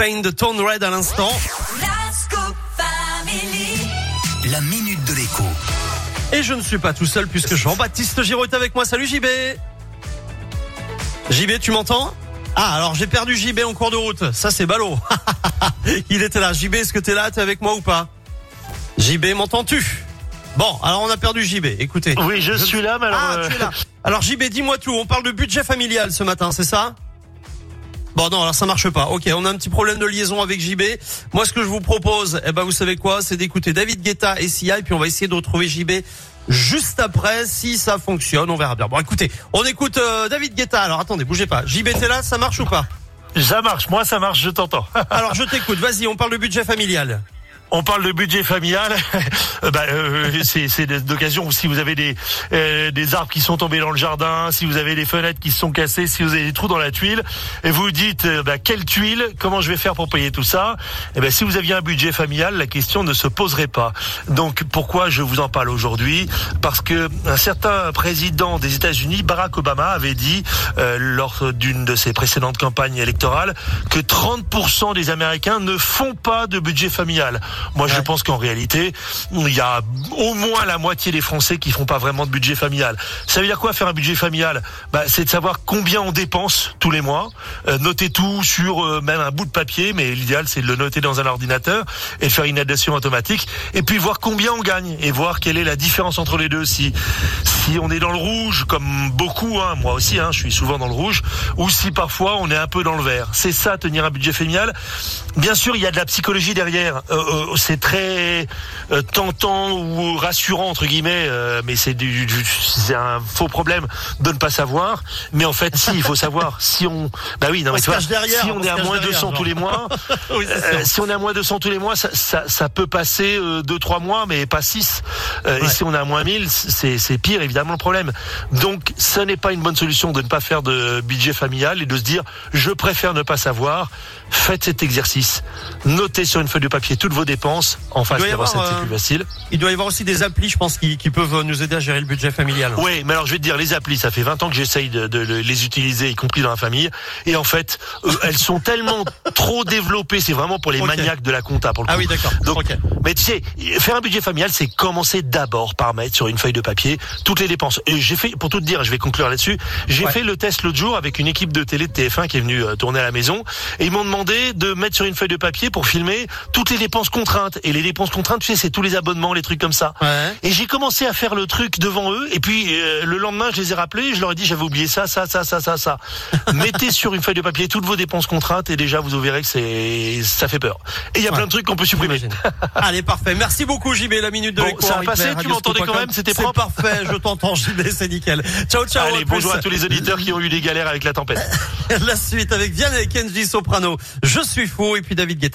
Pain de Tone Red à l'instant. La minute de l'écho. Et je ne suis pas tout seul puisque Jean-Baptiste Giraud est avec moi. Salut JB. JB, tu m'entends? Ah, alors j'ai perdu JB en cours de route. Ça c'est ballot. Il était là. JB, est-ce que t'es là? T'es avec moi ou pas? JB, m'entends-tu? Bon, alors on a perdu JB. Écoutez. Oui, je, suis là, mais alors. Ah, euh, tu es là. Alors JB, dis-moi tout. On parle de budget familial ce matin, c'est ça? Bon non, alors ça marche pas. Ok, on a un petit problème de liaison avec JB. Moi, ce que je vous propose, eh ben vous savez quoi, c'est d'écouter David Guetta et Sia, et puis on va essayer de retrouver JB juste après. Si ça fonctionne, on verra bien. Bon, écoutez, on écoute euh, David Guetta. Alors attendez, bougez pas. JB, t'es là, ça marche ou pas? Ça marche, moi ça marche, je t'entends. Alors je t'écoute. Vas-y, on parle de budget familial. On parle de budget familial. Euh, bah, euh, c'est d'occasion si vous avez des euh, des arbres qui sont tombés dans le jardin, si vous avez des fenêtres qui sont cassées, si vous avez des trous dans la tuile, et vous dites euh, bah, quelle tuile, comment je vais faire pour payer tout ça? Et ben si vous aviez un budget familial, la question ne se poserait pas. Donc pourquoi je vous en parle aujourd'hui? Parce que un certain président des États-Unis, Barack Obama, avait dit lors d'une de ses précédentes campagnes électorales que 30% des Américains ne font pas de budget familial. Moi, je pense qu'en réalité, il y a au moins la moitié des Français qui font pas vraiment de budget familial. Ça veut dire quoi faire un budget familial? Bah, C'est de savoir combien on dépense tous les mois, euh, noter tout sur euh, même un bout de papier, mais l'idéal c'est de le noter dans un ordinateur et de faire une addition automatique, et puis voir combien on gagne et voir quelle est la différence entre les deux. Si si on est dans le rouge, comme beaucoup, hein, moi aussi, hein, je suis souvent dans le rouge, ou si parfois on est un peu dans le vert. C'est ça tenir un budget familial. Bien sûr, il y a de la psychologie derrière. Euh, euh, c'est très euh, tentant ou rassurant entre guillemets, euh, mais c'est du, du- c'est un faux problème de ne pas savoir. Mais en fait, si, il faut savoir. Si on, bah oui, non On mais tu vois, derrière, si on est à moins derrière, 200 tous les mois, oui, euh, si on est à moins 200 tous les mois, ça, ça, ça peut passer euh, deux trois mois, mais pas six. Euh, Ouais. Et si on est à moins 1000, c'est c'est pire évidemment le problème. Donc, ce n'est pas une bonne solution de ne pas faire de budget familial et de se dire je préfère ne pas savoir. Faites cet exercice. Notez sur une feuille de papier toutes vos dépenses. En face recettes, euh, c'est plus facile. Il doit y avoir aussi des applis, je pense, qui, qui peuvent nous aider à gérer le budget familial. Oui, mais alors je vais te dire, les applis, ça fait 20 ans que j'essaye de, de les utiliser, y compris dans la famille. Et en fait, euh, elles sont tellement trop développées. C'est vraiment pour les maniaques de la compta, pour le Ah coup. oui, d'accord. Donc, Ok. mais tu sais, faire un budget familial, c'est commencer d'abord par mettre sur une feuille de papier toutes les dépenses. Et j'ai fait, pour tout te dire, je vais conclure là-dessus, j'ai Ouais. fait le test l'autre jour avec une équipe de télé de TF1 qui est venue euh, tourner à la maison. Et ils m'ont demandé de mettre sur une feuille de papier pour filmer toutes les dépenses contraintes. Et les dépenses contraintes, tu sais, c'est tous les abonnements, les trucs comme ça. Ouais. Et j'ai commencé à faire le truc devant eux. Et puis euh, le lendemain, je les ai rappelés. Je leur ai dit j'avais oublié ça, ça, ça, ça, ça, ça. Mettez sur une feuille de papier toutes vos dépenses contraintes et déjà vous verrez que c'est ça fait peur. Et il y a Ouais. plein de trucs qu'on peut supprimer. Allez, parfait. Merci beaucoup, JB. La minute de Bon, ça a passé, tu m'entendais quand même, c'était propre parfait. Je t'entends, JB. C'est nickel. Ciao, ciao. Allez, bonjour à tous les auditeurs qui ont eu des galères avec la tempête. La suite avec Vianney et Kenji Soprano. Je suis fou. Et puis David Guetta.